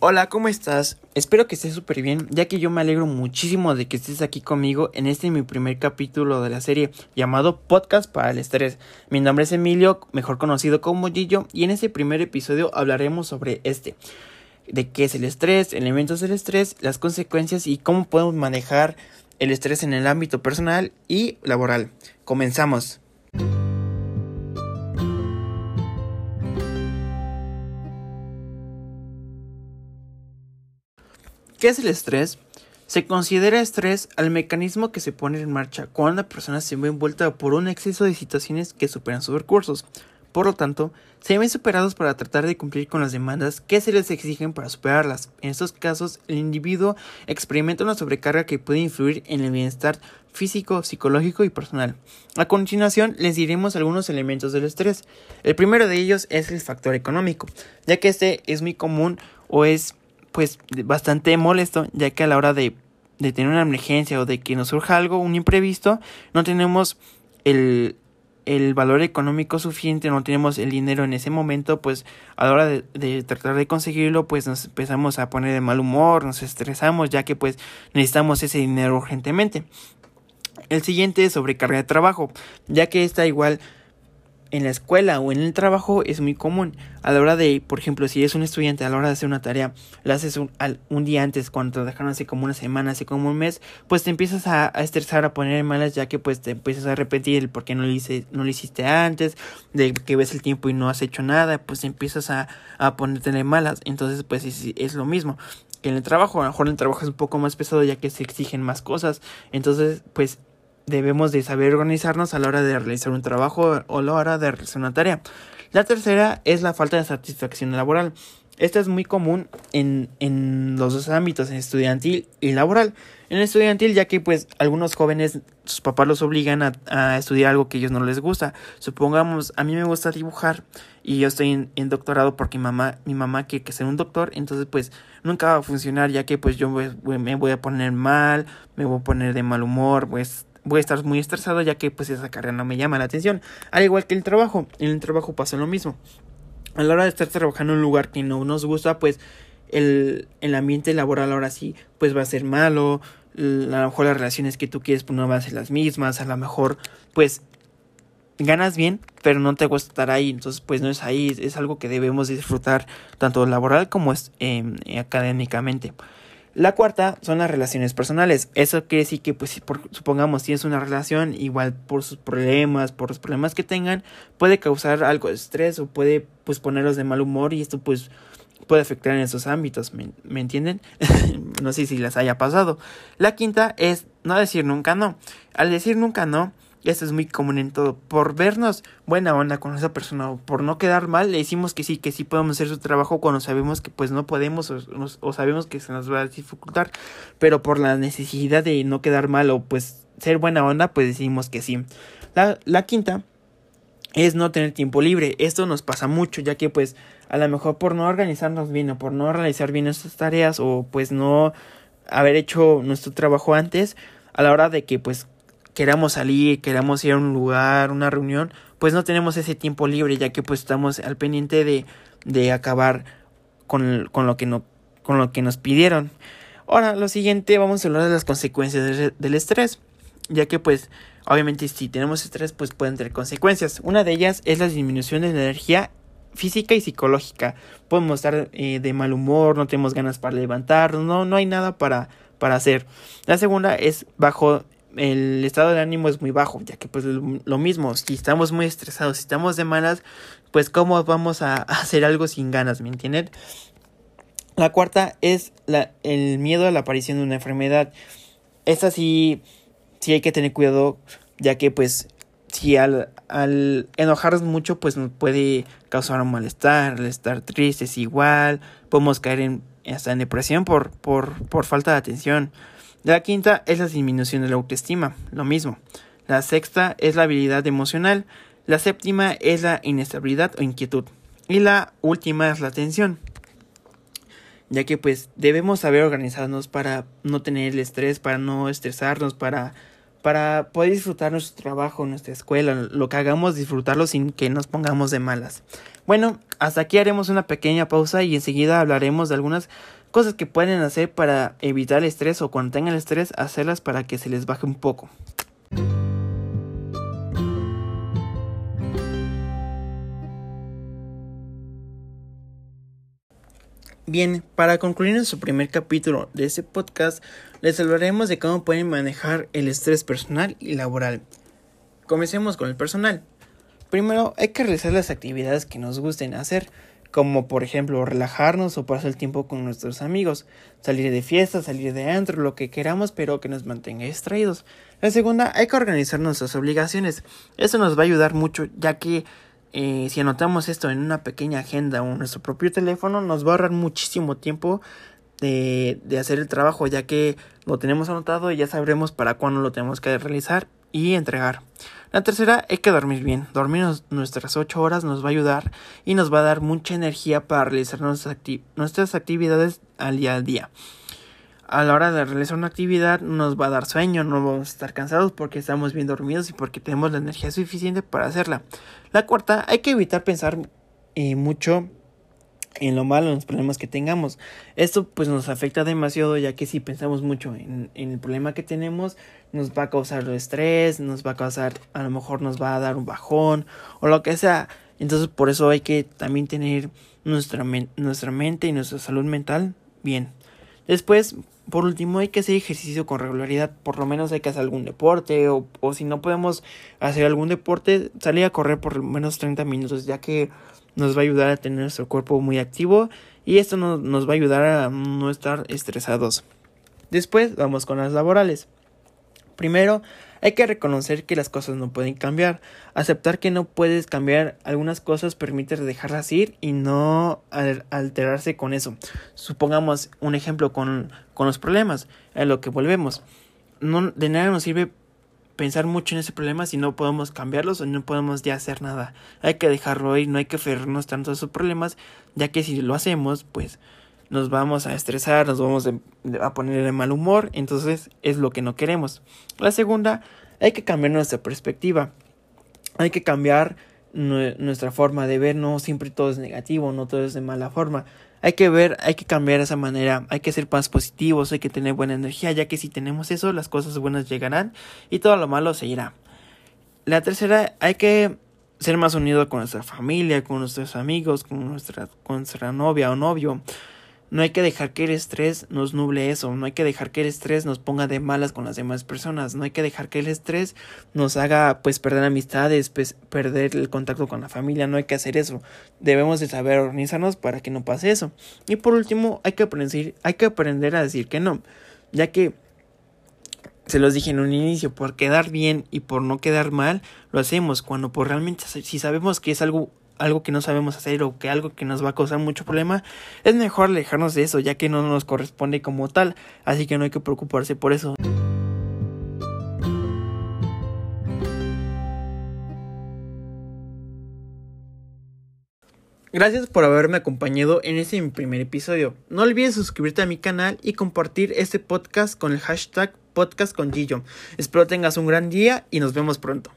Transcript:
Hola, ¿cómo estás? Espero que estés súper bien, ya que yo me alegro muchísimo de que estés aquí conmigo en este mi primer capítulo de la serie llamado Podcast para el Estrés. Mi nombre es Emilio, mejor conocido como Gillo, y en este primer episodio hablaremos sobre este, de qué es el estrés, elementos del estrés, las consecuencias y cómo podemos manejar el estrés en el ámbito personal y laboral. Comenzamos. ¿Qué es el estrés? Se considera estrés al mecanismo que se pone en marcha cuando una persona se ve envuelta por un exceso de situaciones que superan sus recursos. Por lo tanto, se ven superados para tratar de cumplir con las demandas que se les exigen para superarlas. En estos casos, el individuo experimenta una sobrecarga que puede influir en el bienestar físico, psicológico y personal. A continuación, les diremos algunos elementos del estrés. El primero de ellos es el factor económico, ya que este es muy común o es pues bastante molesto, ya que a la hora de, de tener una emergencia o de que nos surja algo, un imprevisto, no tenemos el, el valor económico suficiente, no tenemos el dinero en ese momento, pues a la hora de, tratar de conseguirlo, pues nos empezamos a poner de mal humor, nos estresamos, ya que pues necesitamos ese dinero urgentemente. El siguiente es sobrecarga de trabajo, ya que está igual en la escuela o en el trabajo es muy común. A la hora de, por ejemplo, si eres un estudiante, a la hora de hacer una tarea, la haces un, un día antes, cuando te dejaron hace como una semana, hace como un mes, pues te empiezas a, estresar, a poner malas, ya que pues te empiezas a repetir el por qué no lo, hice, no lo hiciste antes, de que ves el tiempo y no has hecho nada, pues empiezas a, a ponerte malas. Entonces, pues es, es lo mismo que en el trabajo. A lo mejor el trabajo es un poco más pesado ya que se exigen más cosas. Entonces, pues debemos de saber organizarnos a la hora de realizar un trabajo o a la hora de realizar una tarea. La tercera es la falta de satisfacción laboral. Esta es muy común en, en los dos ámbitos, en estudiantil y laboral. En estudiantil, ya que pues algunos jóvenes, sus papás los obligan a, a estudiar algo que a ellos no les gusta. Supongamos, a mí me gusta dibujar y yo estoy en, doctorado porque mi mamá, mi mamá quiere que sea un doctor, entonces pues nunca va a funcionar ya que pues yo me voy a poner mal, me voy a poner de mal humor, pues voy a estar muy estresado ya que pues esa carrera no me llama la atención. Al igual que el trabajo, en el trabajo pasa lo mismo. A la hora de estar trabajando en un lugar que no nos gusta, pues el, el ambiente laboral ahora sí, pues va a ser malo. A lo mejor las relaciones que tú quieres pues no van a ser las mismas. A lo mejor pues ganas bien, pero no te gusta estar ahí. Entonces pues no es ahí. Es algo que debemos disfrutar tanto laboral como es, eh, académicamente. La cuarta son las relaciones personales. Eso quiere decir que, pues, si supongamos tienes una relación, igual por sus problemas, por los problemas que tengan, puede causar algo de estrés o puede, pues, ponerlos de mal humor y esto, pues, puede afectar en esos ámbitos. ¿Me, ¿me entienden? no sé si les haya pasado. La quinta es no decir nunca no. Al decir nunca no, esto es muy común en todo. Por vernos buena onda con esa persona o por no quedar mal, le decimos que sí, que sí podemos hacer su trabajo cuando sabemos que pues no podemos o, o, sabemos que se nos va a dificultar. Pero por la necesidad de no quedar mal o pues ser buena onda, pues decimos que sí. La, la quinta es no tener tiempo libre. Esto nos pasa mucho, ya que pues a lo mejor por no organizarnos bien o por no realizar bien nuestras tareas o pues no haber hecho nuestro trabajo antes, a la hora de que pues queramos salir, queramos ir a un lugar, una reunión, pues no tenemos ese tiempo libre, ya que pues estamos al pendiente de, de acabar con, con, lo que no, con lo que nos pidieron. Ahora, lo siguiente, vamos a hablar de las consecuencias de, del estrés, ya que pues obviamente si tenemos estrés pues pueden tener consecuencias. Una de ellas es la disminución de la energía física y psicológica. Podemos estar eh, de mal humor, no tenemos ganas para levantarnos, no, no hay nada para, para hacer. La segunda es bajo el estado de ánimo es muy bajo, ya que pues lo mismo, si estamos muy estresados, si estamos de malas, pues cómo vamos a hacer algo sin ganas, ¿me entienden? La cuarta es la, el miedo a la aparición de una enfermedad. Esta sí, sí hay que tener cuidado, ya que pues si al, al enojarnos mucho pues nos puede causar un malestar, estar tristes igual, podemos caer en, hasta en depresión por, por, por falta de atención. La quinta es la disminución de la autoestima, lo mismo. La sexta es la habilidad emocional. La séptima es la inestabilidad o inquietud. Y la última es la tensión. Ya que pues debemos saber organizarnos para no tener el estrés, para no estresarnos, para, para poder disfrutar nuestro trabajo, nuestra escuela, lo que hagamos, disfrutarlo sin que nos pongamos de malas. Bueno, hasta aquí haremos una pequeña pausa y enseguida hablaremos de algunas cosas que pueden hacer para evitar el estrés o cuando tengan el estrés, hacerlas para que se les baje un poco. Bien, para concluir nuestro primer capítulo de este podcast, les hablaremos de cómo pueden manejar el estrés personal y laboral. Comencemos con el personal. Primero, hay que realizar las actividades que nos gusten hacer, como por ejemplo relajarnos o pasar el tiempo con nuestros amigos, salir de fiesta, salir de antro, lo que queramos, pero que nos mantenga distraídos. La segunda, hay que organizar nuestras obligaciones. Eso nos va a ayudar mucho, ya que eh, si anotamos esto en una pequeña agenda o en nuestro propio teléfono, nos va a ahorrar muchísimo tiempo de, de hacer el trabajo, ya que lo tenemos anotado y ya sabremos para cuándo lo tenemos que realizar y entregar. La tercera, hay que dormir bien. Dormir nuestras 8 horas nos va a ayudar y nos va a dar mucha energía para realizar nuestras, nuestras actividades al día a día a la hora de realizar una actividad nos va a dar sueño, no vamos a estar cansados porque estamos bien dormidos y porque tenemos la energía suficiente para hacerla. La cuarta, hay que evitar pensar eh, mucho en lo malo, en los problemas que tengamos. Esto pues nos afecta demasiado ya que si pensamos mucho en, en, el problema que tenemos nos va a causar estrés, nos va a causar, a lo mejor nos va a dar un bajón o lo que sea. Entonces por eso hay que también tener nuestra, nuestra mente y nuestra salud mental bien. Después por último, hay que hacer ejercicio con regularidad. Por lo menos hay que hacer algún deporte. O, si no podemos hacer algún deporte, salir a correr por lo menos 30 minutos. Ya que nos va a ayudar a tener nuestro cuerpo muy activo. Y esto nos va a ayudar a no estar estresados. Después vamos con las laborales. Primero, hay que reconocer que las cosas no pueden cambiar. Aceptar que no puedes cambiar algunas cosas permite dejarlas ir y no alterarse con eso. Supongamos un ejemplo con, con los problemas, a lo que volvemos. No, de nada nos sirve pensar mucho en ese problema si no podemos cambiarlos o no podemos ya hacer nada. Hay que dejarlo ir, no hay que aferrarnos tanto a esos problemas, ya que si lo hacemos, pues nos vamos a estresar, nos vamos a poner de mal humor, entonces es lo que no queremos. La segunda, hay que cambiar nuestra perspectiva, hay que cambiar nuestra forma de ver, no siempre todo es negativo, no todo es de mala forma. Hay que ver, hay que cambiar esa manera, hay que ser más positivos, hay que tener buena energía, ya que si tenemos eso, las cosas buenas llegarán y todo lo malo se irá. La tercera, hay que ser más unidos con nuestra familia, con nuestros amigos, con nuestra, con nuestra novia o novio. No hay que dejar que el estrés nos nuble eso, no hay que dejar que el estrés nos ponga de malas con las demás personas, no hay que dejar que el estrés nos haga pues perder amistades, pues perder el contacto con la familia, no hay que hacer eso. Debemos de saber organizarnos para que no pase eso. Y por último, hay que aprender, hay que aprender a decir que no, ya que se los dije en un inicio, por quedar bien y por no quedar mal, lo hacemos cuando por realmente si sabemos que es algo algo que no sabemos hacer o que algo que nos va a causar mucho problema, es mejor alejarnos de eso, ya que no nos corresponde como tal, así que no hay que preocuparse por eso. Gracias por haberme acompañado en este primer episodio. No olvides suscribirte a mi canal y compartir este podcast con el hashtag podcast con Gillo. Espero tengas un gran día y nos vemos pronto.